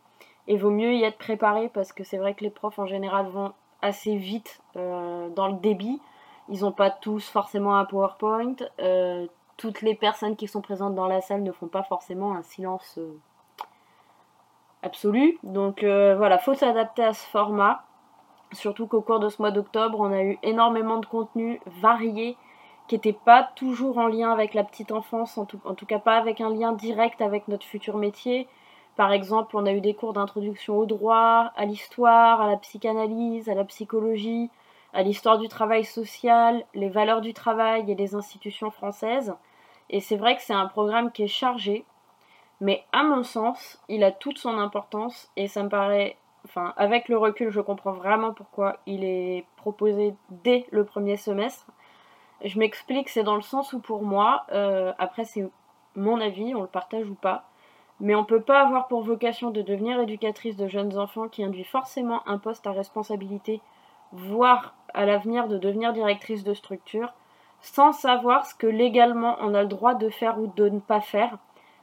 S2: et vaut mieux y être préparé parce que c'est vrai que les profs en général vont assez vite euh, dans le débit. Ils n'ont pas tous forcément un PowerPoint. Euh, toutes les personnes qui sont présentes dans la salle ne font pas forcément un silence euh, absolu. Donc voilà, faut s'adapter à ce format. Surtout qu'au cours de ce mois d'octobre, on a eu énormément de contenu varié qui n'était pas toujours en lien avec la petite enfance, en tout, cas pas avec un lien direct avec notre futur métier. Par exemple, on a eu des cours d'introduction au droit, à l'histoire, à la psychanalyse, à la psychologie, à l'histoire du travail social, les valeurs du travail et les institutions françaises. Et c'est vrai que c'est un programme qui est chargé, mais à mon sens, il a toute son importance et ça me paraît, enfin, avec le recul, je comprends vraiment pourquoi il est proposé dès le premier semestre je m'explique, c'est dans le sens où pour moi, euh, après c'est mon avis, on le partage ou pas, mais on ne peut pas avoir pour vocation de devenir éducatrice de jeunes enfants qui induit forcément un poste à responsabilité, voire à l'avenir de devenir directrice de structure, sans savoir ce que légalement on a le droit de faire ou de ne pas faire,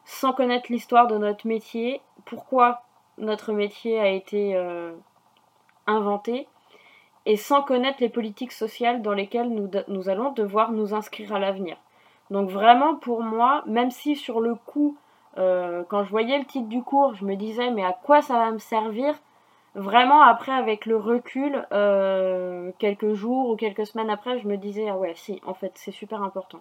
S2: sans connaître l'histoire de notre métier, pourquoi notre métier a été euh, inventé, et sans connaître les politiques sociales dans lesquelles nous, allons devoir nous inscrire à l'avenir. Donc vraiment pour moi, même si sur le coup, euh, quand je voyais le titre du cours, je me disais mais à quoi ça va me servir Vraiment après avec le recul, euh, quelques jours ou quelques semaines après, je me disais ah ouais si, en fait c'est super important.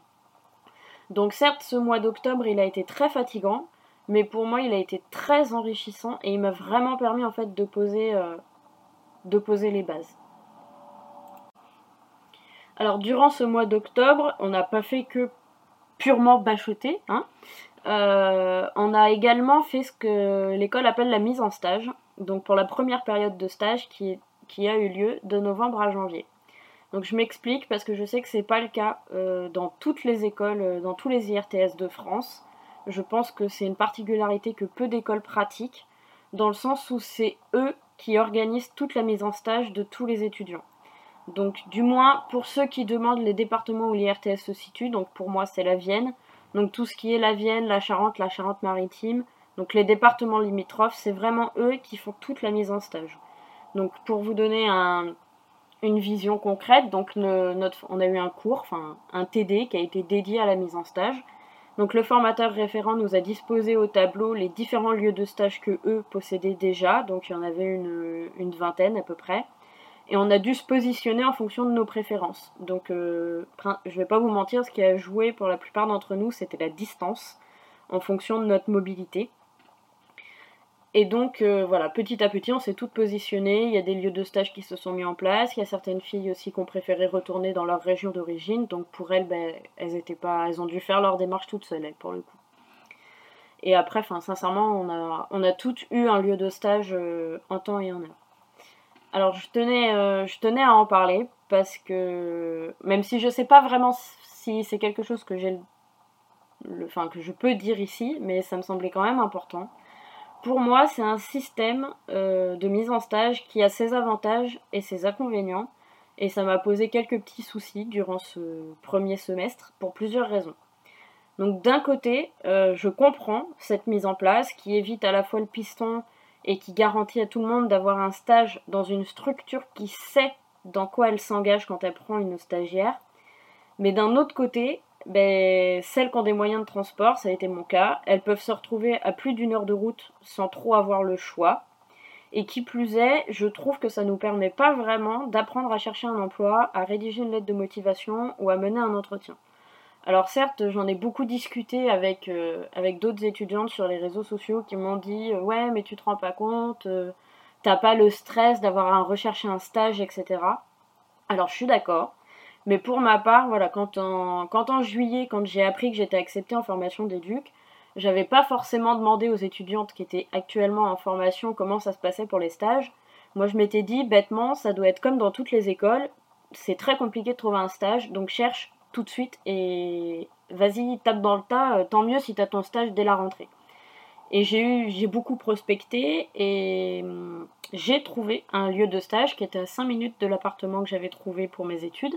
S2: Donc certes ce mois d'octobre il a été très fatigant, mais pour moi il a été très enrichissant et il m'a vraiment permis en fait de poser, euh, de poser les bases. Alors durant ce mois d'octobre, on n'a pas fait que purement bachoter. Hein. Euh, on a également fait ce que l'école appelle la mise en stage, donc pour la première période de stage qui, a eu lieu de novembre à janvier. Donc je m'explique parce que je sais que c'est pas le cas euh, dans toutes les écoles, euh, dans tous les IRTS de France. Je pense que c'est une particularité que peu d'écoles pratiquent, dans le sens où c'est eux qui organisent toute la mise en stage de tous les étudiants. Donc du moins pour ceux qui demandent les départements où l'IRTS se situe, donc pour moi c'est la Vienne. Donc tout ce qui est la Vienne, la Charente, la Charente-Maritime, donc les départements limitrophes, c'est vraiment eux qui font toute la mise en stage. Donc pour vous donner une vision concrète, on a eu un cours, enfin un TD qui a été dédié à la mise en stage. Donc le formateur référent nous a disposé au tableau les différents lieux de stage que eux possédaient déjà, donc il y en avait une vingtaine à peu près et on a dû se positionner en fonction de nos préférences. Donc euh, je ne vais pas vous mentir, ce qui a joué pour la plupart d'entre nous, c'était la distance en fonction de notre mobilité. Et donc euh, voilà, petit à petit, on s'est toutes positionnées. Il y a des lieux de stage qui se sont mis en place. Il y a certaines filles aussi qui ont préféré retourner dans leur région d'origine. Donc pour elles, ben, elles étaient pas, elles ont dû faire leur démarche toutes seules pour le coup. Et après, enfin, sincèrement, on a, on a toutes eu un lieu de stage en temps et en heure. Alors, je tenais, je tenais à en parler parce que même si je sais pas vraiment si c'est quelque chose que j'ai le, que je peux dire ici, mais ça me semblait quand même important. Pour moi, c'est un système euh, de mise en stage qui a ses avantages et ses inconvénients, et ça m'a posé quelques petits soucis durant ce premier semestre pour plusieurs raisons. Donc d'un côté, euh, je comprends cette mise en place qui évite à la fois le piston et qui garantit à tout le monde d'avoir un stage dans une structure qui sait dans quoi elle s'engage quand elle prend une stagiaire. Mais d'un autre côté, ben, celles qui ont des moyens de transport, ça a été mon cas, elles peuvent se retrouver à plus d'une heure de route sans trop avoir le choix. Et qui plus est, je trouve que ça ne nous permet pas vraiment d'apprendre à chercher un emploi, à rédiger une lettre de motivation ou à mener un entretien. Alors certes, j'en ai beaucoup discuté avec, euh, avec d'autres étudiantes sur les réseaux sociaux qui m'ont dit euh, ouais mais tu te rends pas compte, euh, t'as pas le stress d'avoir à rechercher un stage, etc. Alors je suis d'accord. Mais pour ma part, voilà, quand en, juillet, quand j'ai appris que j'étais acceptée en formation d'éduc, j'avais pas forcément demandé aux étudiantes qui étaient actuellement en formation comment ça se passait pour les stages. Moi, je m'étais dit, bêtement, ça doit être comme dans toutes les écoles. C'est très compliqué de trouver un stage, donc cherche tout de suite et vas-y, tape dans le tas. Euh, tant mieux si tu as ton stage dès la rentrée. Et j'ai eu, j'ai beaucoup prospecté et hum, j'ai trouvé un lieu de stage qui était à 5 minutes de l'appartement que j'avais trouvé pour mes études.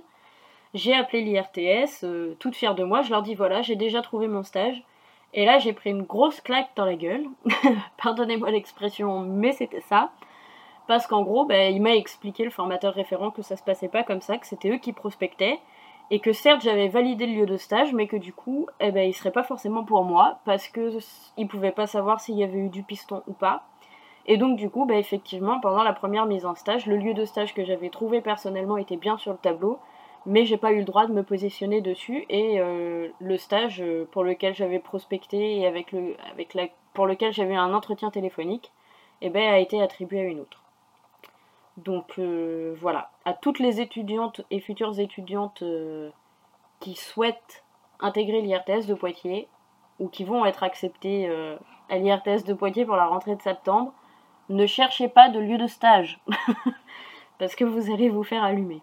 S2: J'ai appelé l'IRTS, euh, toute fière de moi, je leur dis voilà, j'ai déjà trouvé mon stage. Et là, j'ai pris une grosse claque dans la gueule. Pardonnez-moi l'expression, mais c'était ça. Parce qu'en gros, ben, il m'a expliqué, le formateur référent, que ça se passait pas comme ça, que c'était eux qui prospectaient et que certes j'avais validé le lieu de stage, mais que du coup, eh ben, il serait pas forcément pour moi parce que il pouvait pas savoir s'il y avait eu du piston ou pas. Et donc du coup, ben, effectivement, pendant la première mise en stage, le lieu de stage que j'avais trouvé personnellement était bien sur le tableau, mais j'ai pas eu le droit de me positionner dessus et euh, le stage euh, pour lequel j'avais prospecté et avec le, avec la, pour lequel j'avais un entretien téléphonique, eh ben, a été attribué à une autre. Donc euh, voilà, à toutes les étudiantes et futures étudiantes qui souhaitent intégrer l'IRTS de Poitiers ou qui vont être acceptées à l'IRTS de Poitiers pour la rentrée de septembre, ne cherchez pas de lieu de stage parce que vous allez vous faire allumer.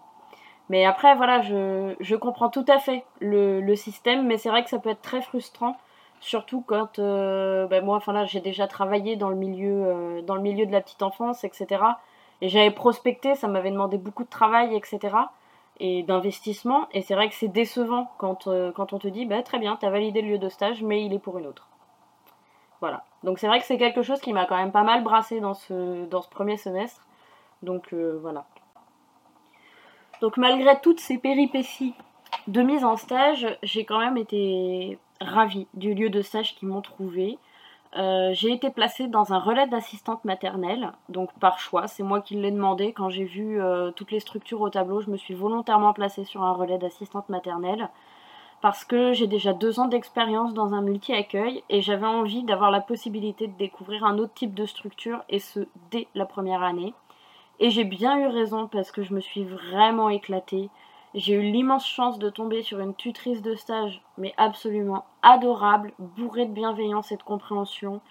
S2: Mais après, voilà, je, comprends tout à fait le, système, mais c'est vrai que ça peut être très frustrant, surtout quand ben moi, enfin là, j'ai déjà travaillé dans le milieu, dans le milieu de la petite enfance, etc. Et j'avais prospecté, ça m'avait demandé beaucoup de travail, etc. Et d'investissement. Et c'est vrai que c'est décevant quand, euh, quand on te dit, bah, très bien, tu as validé le lieu de stage, mais il est pour une autre. Voilà. Donc c'est vrai que c'est quelque chose qui m'a quand même pas mal brassé dans ce, dans ce premier semestre. Donc euh, voilà. Donc malgré toutes ces péripéties de mise en stage, j'ai quand même été ravie du lieu de stage qu'ils m'ont trouvé. Euh, j'ai été placée dans un relais d'assistante maternelle, donc par choix, c'est moi qui l'ai demandé. Quand j'ai vu euh, toutes les structures au tableau, je me suis volontairement placée sur un relais d'assistante maternelle parce que j'ai déjà deux ans d'expérience dans un multi-accueil et j'avais envie d'avoir la possibilité de découvrir un autre type de structure et ce dès la première année. Et j'ai bien eu raison parce que je me suis vraiment éclatée. J'ai eu l'immense chance de tomber sur une tutrice de stage, mais absolument adorable, bourrée de bienveillance et de compréhension.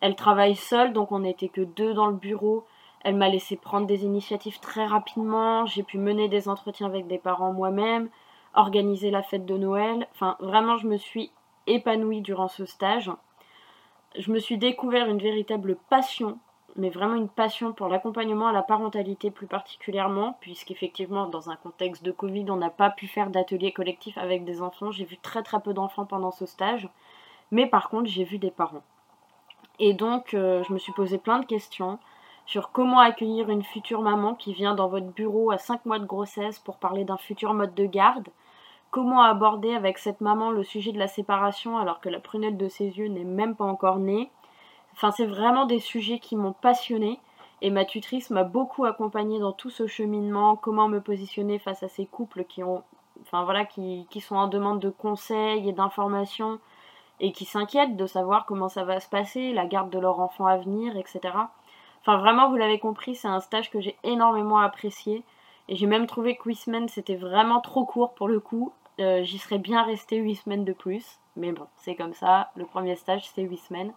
S2: Elle travaille seule, donc on n'était que deux dans le bureau. Elle m'a laissé prendre des initiatives très rapidement. J'ai pu mener des entretiens avec des parents moi-même, organiser la fête de Noël. Enfin, vraiment, je me suis épanouie durant ce stage. Je me suis découvert une véritable passion mais vraiment une passion pour l'accompagnement à la parentalité plus particulièrement, puisqu'effectivement, dans un contexte de Covid, on n'a pas pu faire d'ateliers collectifs avec des enfants. J'ai vu très très peu d'enfants pendant ce stage, mais par contre, j'ai vu des parents. Et donc, euh, je me suis posé plein de questions sur comment accueillir une future maman qui vient dans votre bureau à 5 mois de grossesse pour parler d'un futur mode de garde, comment aborder avec cette maman le sujet de la séparation alors que la prunelle de ses yeux n'est même pas encore née, Enfin, c'est vraiment des sujets qui m'ont passionnée et ma tutrice m'a beaucoup accompagnée dans tout ce cheminement, comment me positionner face à ces couples qui ont, enfin voilà, qui, sont en demande de conseils et d'informations et qui s'inquiètent de savoir comment ça va se passer, la garde de leur enfant à venir, etc. Enfin, vraiment, vous l'avez compris, c'est un stage que j'ai énormément apprécié. Et j'ai même trouvé que Quizman c'était vraiment trop court pour le coup. j'y serais bien restée 8 semaines de plus. Mais bon, c'est comme ça. Le premier stage, c'est 8 semaines.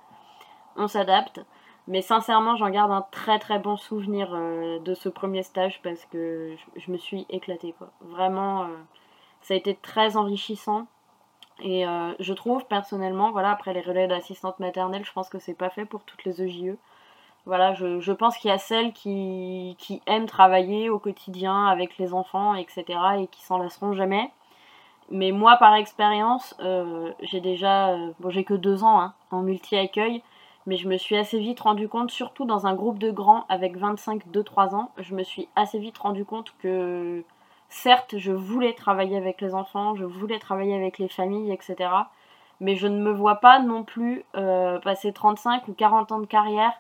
S2: On s'adapte. Mais sincèrement, j'en garde un très très bon souvenir euh, de ce premier stage parce que je, me suis éclatée. Quoi. Vraiment, euh, ça a été très enrichissant. Et euh, je trouve personnellement, voilà, après les relais d'assistante maternelle, je pense que c'est pas fait pour toutes les EJE. Voilà, je, je pense qu'il y a celles qui, qui, aiment travailler au quotidien avec les enfants, etc. et qui s'en lasseront jamais. Mais moi, par expérience, j'ai déjà, bon, j'ai que deux ans hein, en multi-accueil mais je me suis assez vite rendu compte, surtout dans un groupe de grands avec 25, 2, 3 ans, je me suis assez vite rendu compte que certes, je voulais travailler avec les enfants, je voulais travailler avec les familles, etc. Mais je ne me vois pas non plus euh, passer 35 ou 40 ans de carrière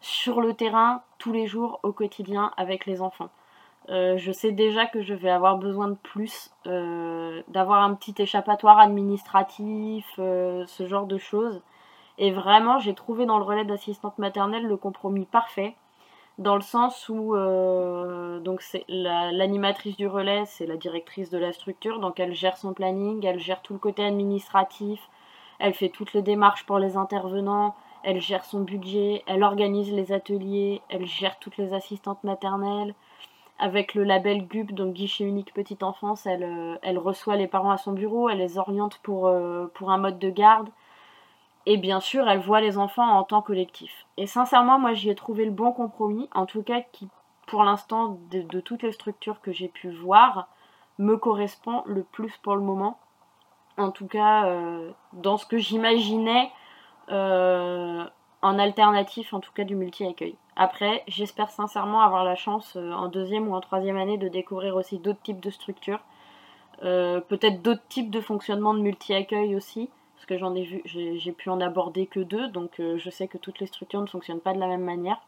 S2: sur le terrain tous les jours au quotidien avec les enfants. Euh, je sais déjà que je vais avoir besoin de plus, euh, d'avoir un petit échappatoire administratif, ce genre de choses. Et vraiment, j'ai trouvé dans le relais d'assistante maternelle le compromis parfait, dans le sens où euh, l'animatrice du relais, c'est la directrice de la structure, donc elle gère son planning, elle gère tout le côté administratif, elle fait toutes les démarches pour les intervenants, elle gère son budget, elle organise les ateliers, elle gère toutes les assistantes maternelles. Avec le label GUP, donc guichet unique petite enfance, elle, euh, reçoit les parents à son bureau, elle les oriente pour, euh, pour un mode de garde. Et bien sûr, elle voit les enfants en tant collectif. Et sincèrement, moi, j'y ai trouvé le bon compromis, en tout cas qui, pour l'instant, de, toutes les structures que j'ai pu voir, me correspond le plus pour le moment. En tout cas, euh, dans ce que j'imaginais euh, en alternatif, en tout cas du multi-accueil. Après, j'espère sincèrement avoir la chance euh, en deuxième ou en troisième année de découvrir aussi d'autres types de structures, peut-être d'autres types de fonctionnement de multi-accueil aussi que j'en ai vu, j'ai pu en aborder que deux, donc euh, je sais que toutes les structures ne fonctionnent pas de la même manière.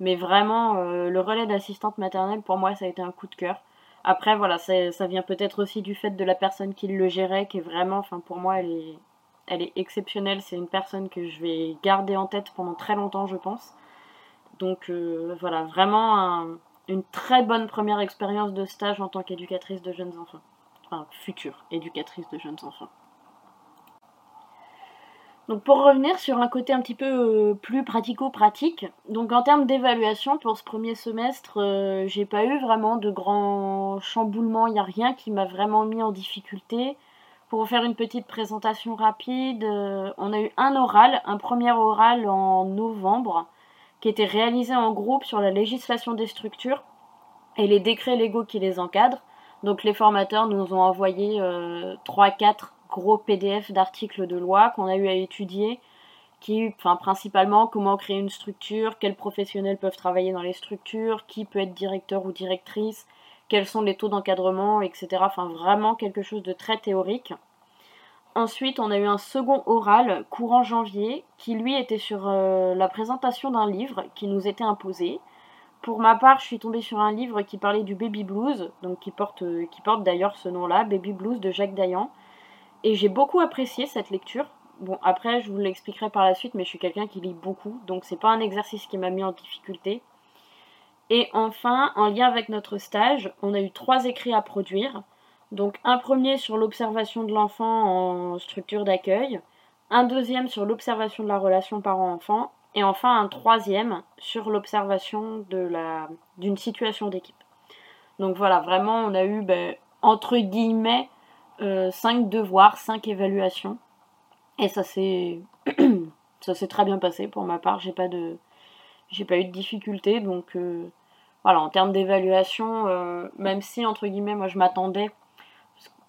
S2: Mais vraiment, euh, le relais d'assistante maternelle, pour moi, ça a été un coup de cœur. Après, voilà, ça vient peut-être aussi du fait de la personne qui le gérait, qui est vraiment, enfin, pour moi, elle est, elle est exceptionnelle. C'est une personne que je vais garder en tête pendant très longtemps, je pense. Donc, euh, voilà, vraiment une très bonne première expérience de stage en tant qu'éducatrice de jeunes enfants. Enfin, future éducatrice de jeunes enfants. Donc pour revenir sur un côté un petit peu euh, plus pratico-pratique, donc en termes d'évaluation pour ce premier semestre, euh, j'ai pas eu vraiment de grands chamboulements, il n'y a rien qui m'a vraiment mis en difficulté. Pour vous faire une petite présentation rapide, euh, on a eu un oral, un premier oral en novembre, qui était réalisé en groupe sur la législation des structures et les décrets légaux qui les encadrent. Donc les formateurs nous ont envoyé 3-4 gros PDF d'articles de loi qu'on a eu à étudier, qui, enfin, principalement comment créer une structure, quels professionnels peuvent travailler dans les structures, qui peut être directeur ou directrice, quels sont les taux d'encadrement, etc. Enfin, vraiment quelque chose de très théorique. Ensuite, on a eu un second oral courant janvier qui lui était sur euh, la présentation d'un livre qui nous était imposé. Pour ma part, je suis tombée sur un livre qui parlait du baby blues, donc qui porte, euh, porte d'ailleurs ce nom-là, Baby Blues de Jacques Dayan, et j'ai beaucoup apprécié cette lecture. Bon, après, je vous l'expliquerai par la suite, mais je suis quelqu'un qui lit beaucoup, donc c'est pas un exercice qui m'a mis en difficulté. Et enfin, en lien avec notre stage, on a eu trois écrits à produire. Donc un premier sur l'observation de l'enfant en structure d'accueil, un deuxième sur l'observation de la relation parent-enfant, et enfin un troisième sur l'observation d'une situation d'équipe. Donc voilà, vraiment, on a eu ben, entre guillemets 5 euh, devoirs, 5 évaluations. Et ça s'est ça s'est très bien passé pour ma part. J'ai pas de j'ai pas eu de difficultés donc euh, voilà en termes d'évaluation euh, même si entre guillemets moi je m'attendais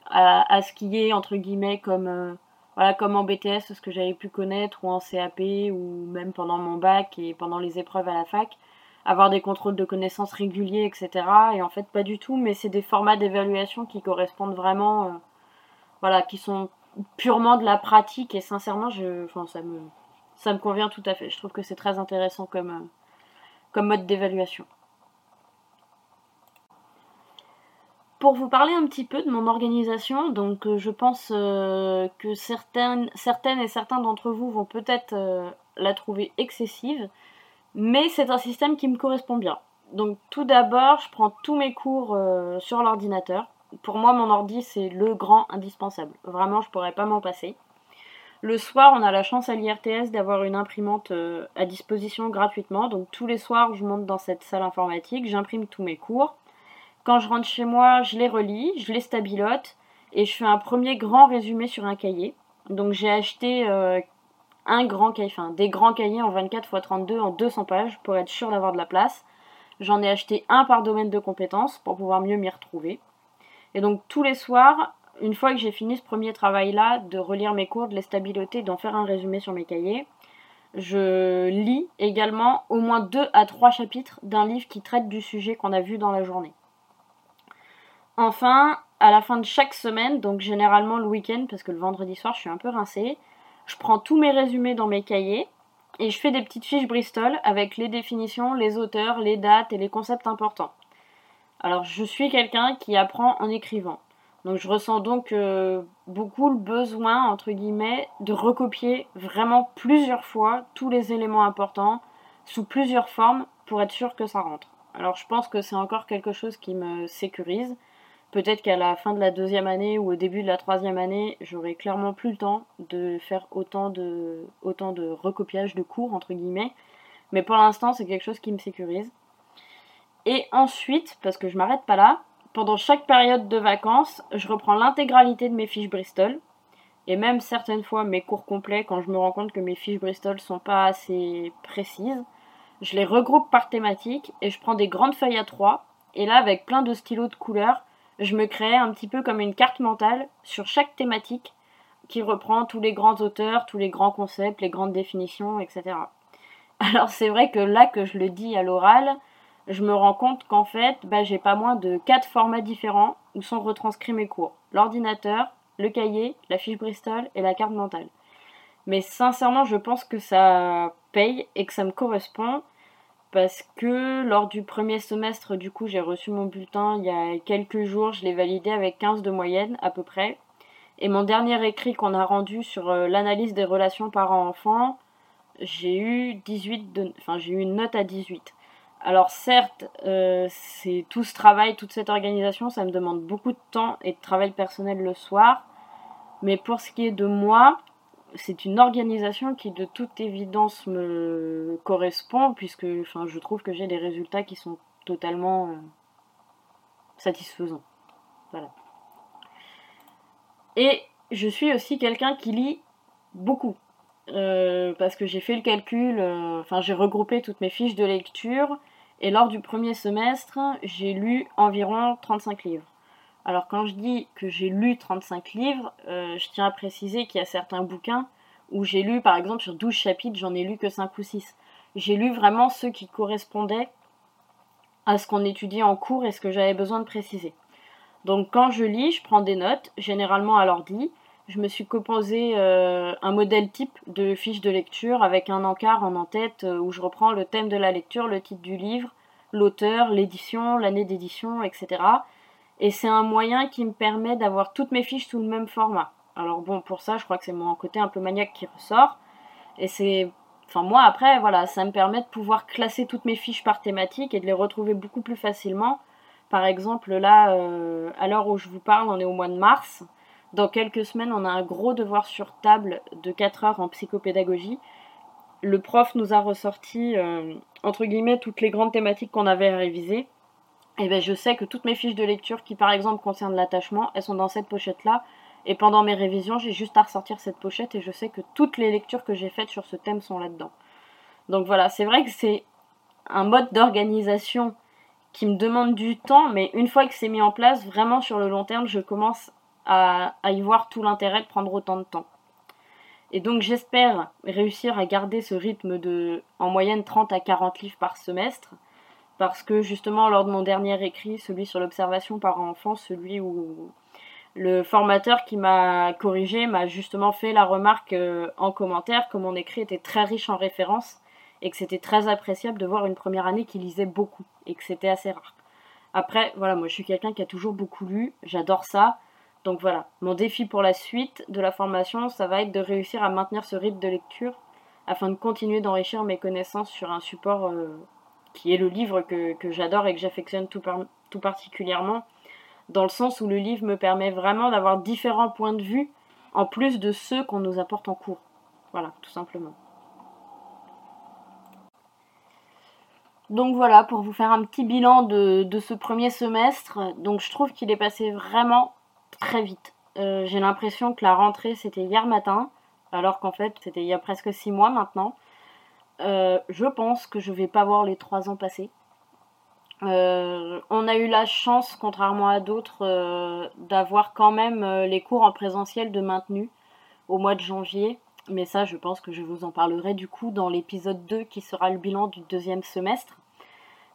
S2: à, ce qu'il y ait entre guillemets comme voilà comme en BTS ce que j'avais pu connaître ou en CAP ou même pendant mon bac et pendant les épreuves à la fac avoir des contrôles de connaissances réguliers etc et en fait pas du tout mais c'est des formats d'évaluation qui correspondent vraiment voilà, qui sont purement de la pratique et sincèrement, je, enfin, ça me, convient tout à fait. Je trouve que c'est très intéressant comme, euh, comme mode d'évaluation. Pour vous parler un petit peu de mon organisation, donc euh, je pense euh, que certaines, certaines et certains d'entre vous vont peut-être la trouver excessive, mais c'est un système qui me correspond bien. Donc tout d'abord, je prends tous mes cours sur l'ordinateur pour moi, mon ordi, c'est le grand indispensable. Vraiment, je pourrais pas m'en passer. Le soir, on a la chance à l'IRTS d'avoir une imprimante euh, à disposition gratuitement. Donc tous les soirs, je monte dans cette salle informatique, j'imprime tous mes cours. Quand je rentre chez moi, je les relis, je les stabilote et je fais un premier grand résumé sur un cahier. Donc j'ai acheté euh, un grand cahier, enfin des grands cahiers en 24 x 32 en 200 pages pour être sûr d'avoir de la place. J'en ai acheté un par domaine de compétences pour pouvoir mieux m'y retrouver. Et donc tous les soirs, une fois que j'ai fini ce premier travail-là, de relire mes cours, de les stabiloter, d'en faire un résumé sur mes cahiers, je lis également au moins deux à trois chapitres d'un livre qui traite du sujet qu'on a vu dans la journée. Enfin, à la fin de chaque semaine, donc généralement le week-end, parce que le vendredi soir je suis un peu rincée, je prends tous mes résumés dans mes cahiers et je fais des petites fiches Bristol avec les définitions, les auteurs, les dates et les concepts importants. Alors je suis quelqu'un qui apprend en écrivant. Donc je ressens donc euh, beaucoup le besoin, entre guillemets, de recopier vraiment plusieurs fois tous les éléments importants sous plusieurs formes pour être sûr que ça rentre. Alors je pense que c'est encore quelque chose qui me sécurise. Peut-être qu'à la fin de la deuxième année ou au début de la troisième année, j'aurai clairement plus le temps de faire autant de, autant de recopiage de cours, entre guillemets. Mais pour l'instant, c'est quelque chose qui me sécurise. Et ensuite, parce que je m'arrête pas là, pendant chaque période de vacances, je reprends l'intégralité de mes fiches Bristol. Et même certaines fois mes cours complets, quand je me rends compte que mes fiches Bristol sont pas assez précises, je les regroupe par thématique et je prends des grandes feuilles à trois. Et là, avec plein de stylos de couleurs, je me crée un petit peu comme une carte mentale sur chaque thématique qui reprend tous les grands auteurs, tous les grands concepts, les grandes définitions, etc. Alors c'est vrai que là que je le dis à l'oral, je me rends compte qu'en fait, bah, j'ai pas moins de quatre formats différents où sont retranscrits mes cours. L'ordinateur, le cahier, la fiche Bristol et la carte mentale. Mais sincèrement, je pense que ça paye et que ça me correspond parce que lors du premier semestre, du coup, j'ai reçu mon bulletin il y a quelques jours, je l'ai validé avec 15 de moyenne à peu près. Et mon dernier écrit qu'on a rendu sur euh, l'analyse des relations parents-enfants, j'ai eu 18 de... enfin, j'ai eu une note à 18. Alors certes, euh, c'est tout ce travail, toute cette organisation, ça me demande beaucoup de temps et de travail personnel le soir. Mais pour ce qui est de moi, c'est une organisation qui de toute évidence me correspond puisque enfin, je trouve que j'ai des résultats qui sont totalement euh, satisfaisants. Voilà. Et je suis aussi quelqu'un qui lit beaucoup. Euh, parce que j'ai fait le calcul, enfin j'ai regroupé toutes mes fiches de lecture et lors du premier semestre, j'ai lu environ 35 livres. Alors quand je dis que j'ai lu 35 livres, euh, je tiens à préciser qu'il y a certains bouquins où j'ai lu, par exemple, sur 12 chapitres, j'en ai lu que 5 ou 6. J'ai lu vraiment ceux qui correspondaient à ce qu'on étudiait en cours et ce que j'avais besoin de préciser. Donc quand je lis, je prends des notes, généralement à l'ordi. Je me suis composé euh, un modèle type de fiche de lecture avec un encart en en-tête euh, où je reprends le thème de la lecture, le titre du livre, l'auteur, l'édition, l'année d'édition, etc. Et c'est un moyen qui me permet d'avoir toutes mes fiches sous le même format. Alors bon, pour ça, je crois que c'est mon côté un peu maniaque qui ressort. Et c'est... Enfin, moi, après, voilà, ça me permet de pouvoir classer toutes mes fiches par thématique et de les retrouver beaucoup plus facilement. Par exemple, là, euh, à l'heure où je vous parle, on est au mois de mars. Dans quelques semaines, on a un gros devoir sur table de 4 heures en psychopédagogie. Le prof nous a ressorti, euh, entre guillemets, toutes les grandes thématiques qu'on avait à réviser et ben je sais que toutes mes fiches de lecture qui par exemple concernent l'attachement, elles sont dans cette pochette là. Et pendant mes révisions, j'ai juste à ressortir cette pochette et je sais que toutes les lectures que j'ai faites sur ce thème sont là-dedans. Donc voilà, c'est vrai que c'est un mode d'organisation qui me demande du temps, mais une fois que c'est mis en place, vraiment sur le long terme, je commence à, y voir tout l'intérêt de prendre autant de temps. Et donc j'espère réussir à garder ce rythme de en moyenne 30 à 40 livres par semestre parce que justement lors de mon dernier écrit, celui sur l'observation par enfant, celui où le formateur qui m'a corrigé m'a justement fait la remarque euh, en commentaire que mon écrit était très riche en références et que c'était très appréciable de voir une première année qui lisait beaucoup et que c'était assez rare. Après, voilà, moi je suis quelqu'un qui a toujours beaucoup lu, j'adore ça. Donc voilà, mon défi pour la suite de la formation, ça va être de réussir à maintenir ce rythme de lecture afin de continuer d'enrichir mes connaissances sur un support euh, qui est le livre que, j'adore et que j'affectionne tout, tout particulièrement, dans le sens où le livre me permet vraiment d'avoir différents points de vue en plus de ceux qu'on nous apporte en cours. Voilà, tout simplement. Donc voilà, pour vous faire un petit bilan de, ce premier semestre, donc je trouve qu'il est passé vraiment très vite. Euh, j'ai l'impression que la rentrée c'était hier matin, alors qu'en fait c'était il y a presque six mois maintenant. Euh, je pense que je vais pas voir les trois ans passer. Euh, on a eu la chance, contrairement à d'autres, d'avoir quand même les cours en présentiel de maintenu au mois de janvier. Mais ça, je pense que je vous en parlerai du coup dans l'épisode 2 qui sera le bilan du deuxième semestre.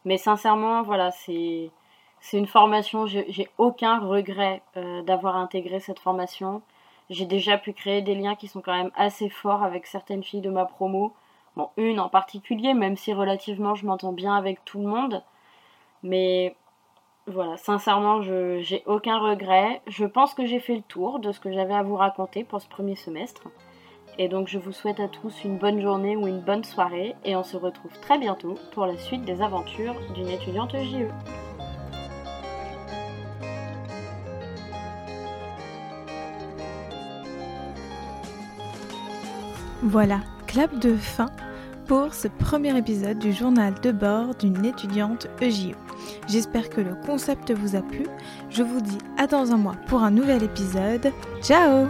S2: Mais sincèrement, voilà, c'est une formation, j'ai aucun regret euh, d'avoir intégré cette formation. J'ai déjà pu créer des liens qui sont quand même assez forts avec certaines filles de ma promo. Bon, une en particulier, même si relativement je m'entends bien avec tout le monde. Mais voilà, sincèrement, je j'ai aucun regret. Je pense que j'ai fait le tour de ce que j'avais à vous raconter pour ce premier semestre. Et donc je vous souhaite à tous une bonne journée ou une bonne soirée et on se retrouve très bientôt pour la suite des aventures d'une étudiante JE.
S1: Voilà, clap de fin pour ce premier épisode du journal de bord d'une étudiante EJE. J'espère que le concept vous a plu. Je vous dis à dans un mois pour un nouvel épisode. Ciao